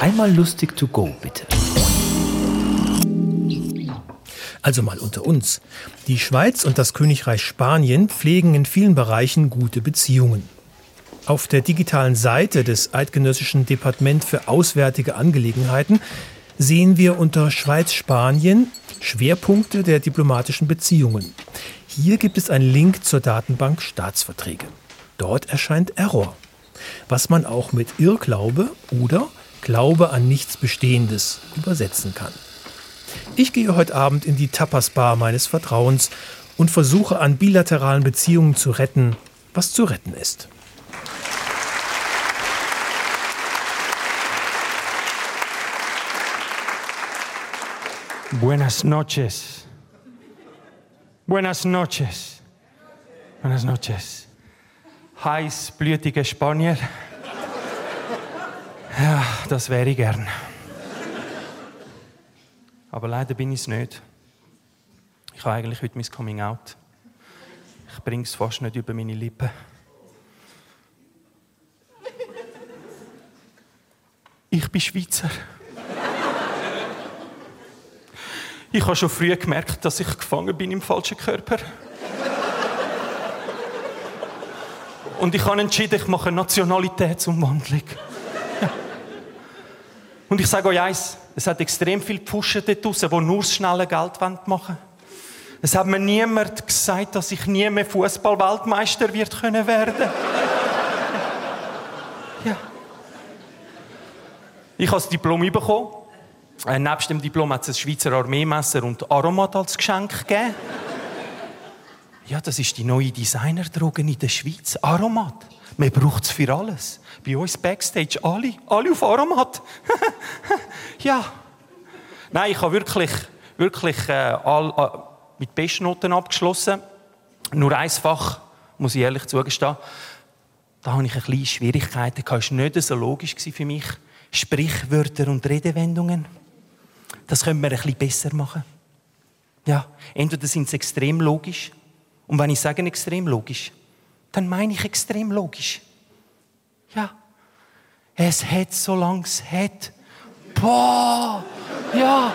Einmal lustig to go, bitte. Also mal unter uns. Die Schweiz und das Königreich Spanien pflegen in vielen Bereichen gute Beziehungen. Auf der digitalen Seite des Eidgenössischen Departement für Auswärtige Angelegenheiten sehen wir unter Schweiz-Spanien Schwerpunkte der diplomatischen Beziehungen. Hier gibt es einen Link zur Datenbank Staatsverträge. Dort erscheint Error, was man auch mit Irrglaube oder Glaube an nichts Bestehendes übersetzen kann. Ich gehe heute Abend in die Tapas-Bar meines Vertrauens und versuche an bilateralen Beziehungen zu retten, was zu retten ist. Buenas noches. Buenas noches. Buenas noches. Heißblütige Spanier. Ja, das wäre ich gern. Aber leider bin ich es nicht. Ich habe eigentlich heute mein Coming Out. Ich bringe es fast nicht über meine Lippen. Ich bin Schweizer. Ich habe schon früh gemerkt, dass ich gefangen bin im falschen Körper. Und ich habe entschieden, ich mache eine Nationalitätsumwandlung. Und ich sage euch eins, es hat extrem viele Pfuschen dort draussen, die nur das schnelle Geld machen wollen. Es hat mir niemand gesagt, dass ich nie mehr Fußball-Weltmeister wird können werden. ja. Ich habe das Diplom bekommen. Äh, nebst dem Diplom hat es ein Schweizer Armeemesser und Aromat als Geschenk gegeben. Ja, das ist die neue Designerdroge in der Schweiz. Aromat. Man braucht es für alles. Bei uns Backstage alle, alle auf Aromat. ja. Nein, ich habe wirklich, wirklich äh, all, äh, mit Bestnoten abgeschlossen. Nur ein Fach, muss ich ehrlich zugestehen. Da hatte ich ein bisschen Schwierigkeiten. Das war nicht so logisch für mich. Sprichwörter und Redewendungen. Das können wir ein bisschen besser machen. Ja, entweder sind sie extrem logisch. Und wenn ich sage extrem logisch, dann meine ich extrem logisch. Ja. Es hat, solange es hat. Boah! Ja.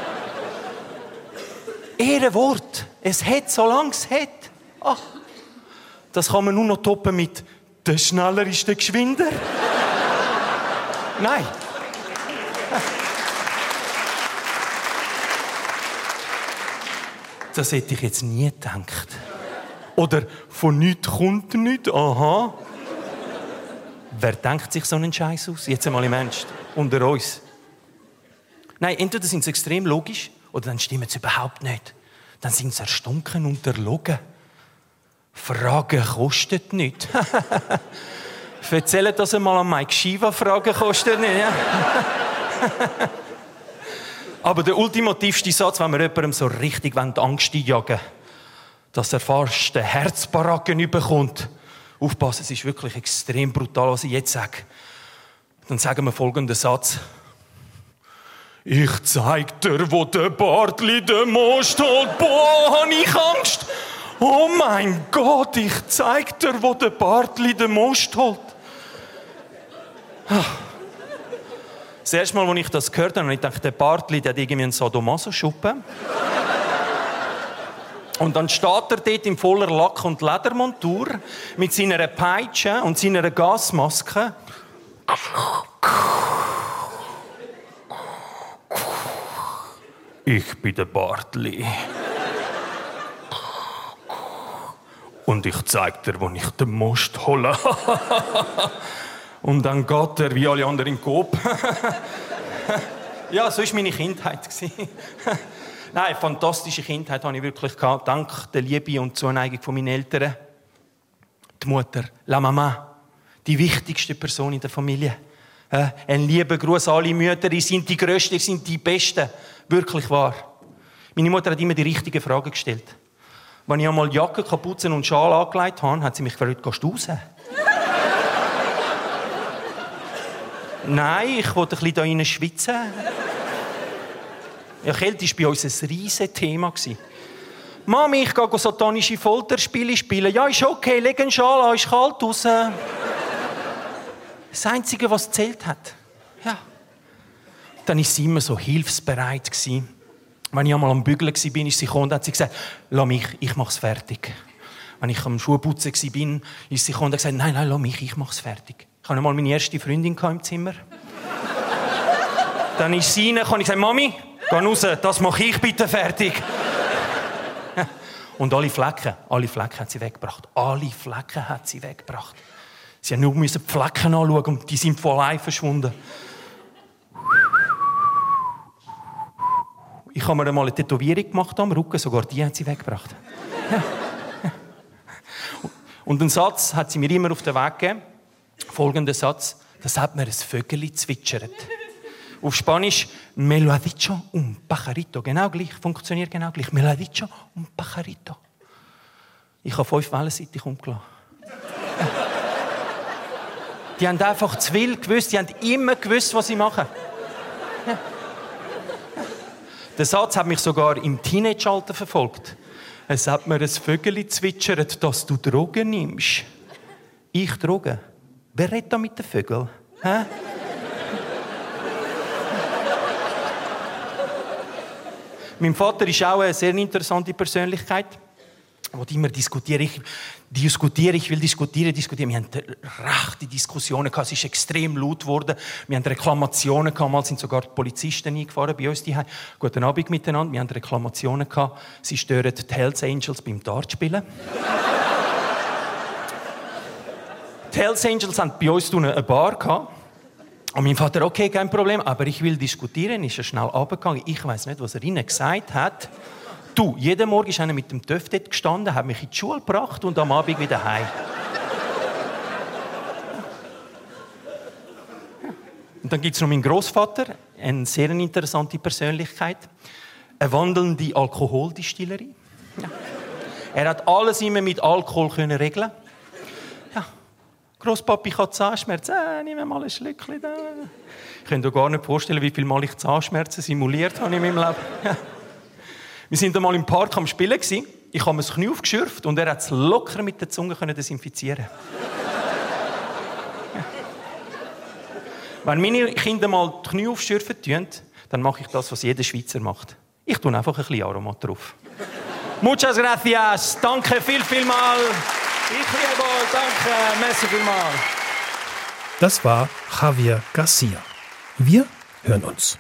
Ehrenwort. Es hat, solange es hat. Ach. Das kann man nur noch toppen mit der schneller ist der geschwinder. Nein. Das hätte ich jetzt nie gedacht. Oder von nichts kommt nichts, aha. Wer denkt sich so einen Scheiß aus? Jetzt einmal im Ernst. Unter uns. Nein, entweder sind sie extrem logisch oder dann stimmen sie überhaupt nicht. Dann sind sie erstunken und erlogen. Fragen kostet nichts. Erzählt das einmal an Mike Shiva, Fragen kostet nicht. Ja? Aber der ultimativste Satz, wenn wir jemandem so richtig Angst einjagen wollen, dass er fast den Herzbaracken bekommt. Aufpassen, es ist wirklich extrem brutal, was ich jetzt sage. Dann sagen wir folgenden Satz. Ich zeig dir, wo der Bartli den Most holt. Boah, hab ich Angst. Oh mein Gott, ich zeig dir, wo der Bartli den Most holt. Das erste Mal, als ich das gehört habe, habe ich gedacht, der Bartli, der hat irgendwie einen Sadomaso-Schuppen. Und dann steht er dort in voller Lack- und Ledermontur mit seiner Peitsche und seiner Gasmaske. Ich bin der Bartli. Und ich zeig dir, wo ich den Most hole. Und dann geht er wie alle anderen in den Kopf. ja, so war meine Kindheit. Nein, fantastische Kindheit hatte ich wirklich gehabt. Dank der Liebe und Zuneigung von meinen Eltern. Die Mutter, la Mama, die wichtigste Person in der Familie. Ein lieber Gruß an alle Mütter, ihr sind die Größten, ihr sind die Besten. Wirklich wahr. Meine Mutter hat immer die richtigen Fragen gestellt. Wenn ich einmal Jacke, Kapuzen und Schal angelegt habe, hat sie mich gefragt, gehst du raus? Nein, ich wollte ein bisschen innen schwitzen. Kälte war bei uns ein riesiges Thema. Mami, ich gehe satanische Folterspiele spielen. Ja, ist okay, leg einen Schal an, ist kalt draußen. Das Einzige, was zählt hat. Ja. Dann ist sie immer so hilfsbereit. Wenn ich einmal am Bügeln war, ist sie gekommen und hat sie gesagt, lass mich, ich mach's fertig. Wenn ich am Schuhputzen war, ist sie gekommen und hat gesagt, nein, nein, lass mich, ich mach's fertig. Ich hatte einmal meine erste Freundin im Zimmer. Dann ist sie rein und ich gesagt, Mami, geh raus, das mache ich bitte fertig. Und alle Flecken, alle Flecken hat sie weggebracht. Alle Flecken hat sie weggebracht. Sie haben nur die Flecken anschauen und die sind von allein verschwunden. Ich habe mir einmal eine Tätowierung gemacht am Rücken, sogar die hat sie weggebracht. Und einen Satz hat sie mir immer auf den Weg gegeben. Folgender Satz. Das hat mir ein Vögel zwitschert. Auf Spanisch, me lo ha dicho un pajarito. Genau gleich, funktioniert genau gleich. Me lo ha dicho un pajarito. Ich habe fünf wellenseitig umgelassen. Die haben einfach zu viel gewusst, die haben immer gewusst, was sie machen. Der Satz hat mich sogar im Teenage-Alter verfolgt. Es hat mir ein Vögel zwitschert, dass du Drogen nimmst. Ich Drogen? Wer redet da mit den Vögeln? Hä? Mein Vater ist auch eine sehr interessante Persönlichkeit wo immer diskutiere ich, diskutiere, ich will diskutieren, diskutieren. Wir haben rechte Diskussionen gehabt, es ist extrem laut geworden. Wir haben Reklamationen gehabt, mal sind sogar die Polizisten eingefahren bei uns daheim. Guten Abend miteinander. Wir haben Reklamationen gehabt, sie stören die Hells Angels beim Dartspielen. die Hells Angels haben bei uns eine Bar gehabt. Und mein Vater, okay, kein Problem, aber ich will diskutieren, ist er schnell runtergegangen. Ich weiß nicht, was er ihnen gesagt hat. Du, jeden Morgen ist einer mit dem Töff dort gestanden, hat mich in die Schule gebracht und am Abend wieder heim. Und dann gibt es noch meinen Großvater, eine sehr interessante Persönlichkeit, eine wandelnde Alkoholdistillerie. Ja. Er hat alles immer mit Alkohol können regeln. Ja. Großpapi hat Zahnschmerzen, äh, nimm mal ein Schlückchen. Da. Ich kann mir gar nicht vorstellen, wie viel Mal ich Zahnschmerzen simuliert habe in meinem Leben. Wir sind einmal im Park am Spielen. Ich habe mir das Knie aufgeschürft und er hat es locker mit der Zunge desinfizieren Wenn meine Kinder mal die Knie aufschürfen tun, dann mache ich das, was jeder Schweizer macht. Ich tue einfach ein bisschen Aromat drauf. Muchas gracias. Danke viel, viel mal. Ich liebe euch. Danke. Merci viel mal. Das war Javier Garcia. Wir hören uns.